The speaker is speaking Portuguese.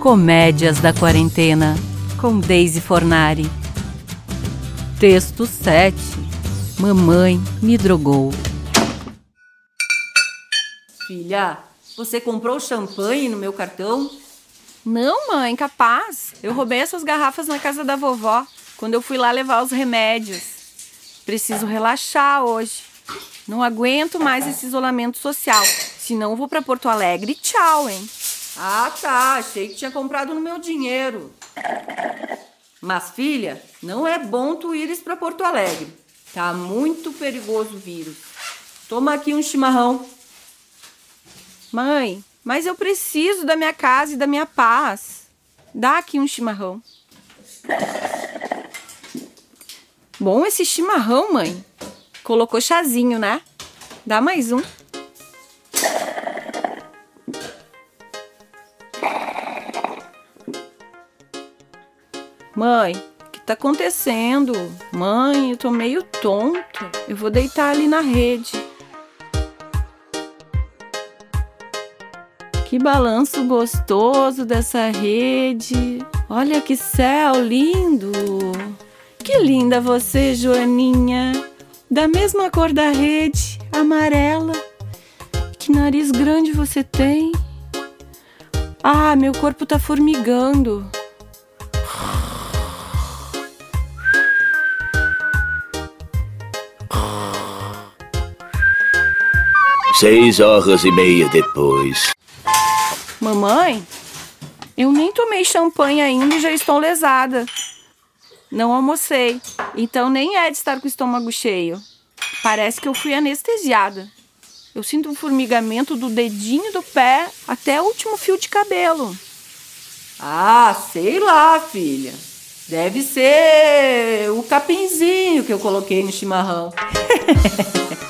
Comédias da Quarentena, com Daisy Fornari. Texto 7 Mamãe me drogou. Filha, você comprou champanhe no meu cartão? Não, mãe, capaz. Eu roubei essas garrafas na casa da vovó quando eu fui lá levar os remédios. Preciso relaxar hoje. Não aguento mais esse isolamento social. Senão eu vou para Porto Alegre. Tchau, hein? Ah, tá. Achei que tinha comprado no meu dinheiro. Mas, filha, não é bom tu ires para Porto Alegre. Tá muito perigoso o vírus. Toma aqui um chimarrão. Mãe, mas eu preciso da minha casa e da minha paz. Dá aqui um chimarrão. Bom esse chimarrão, mãe. Colocou chazinho, né? Dá mais um. Mãe, o que tá acontecendo? Mãe, eu tô meio tonto. Eu vou deitar ali na rede. Que balanço gostoso dessa rede. Olha que céu lindo. Que linda você, Joaninha. Da mesma cor da rede, amarela. Que nariz grande você tem. Ah, meu corpo tá formigando. Seis horas e meia depois. Mamãe, eu nem tomei champanhe ainda e já estou lesada. Não almocei, então nem é de estar com o estômago cheio. Parece que eu fui anestesiada. Eu sinto um formigamento do dedinho do pé até o último fio de cabelo. Ah, sei lá, filha. Deve ser o capinzinho que eu coloquei no chimarrão.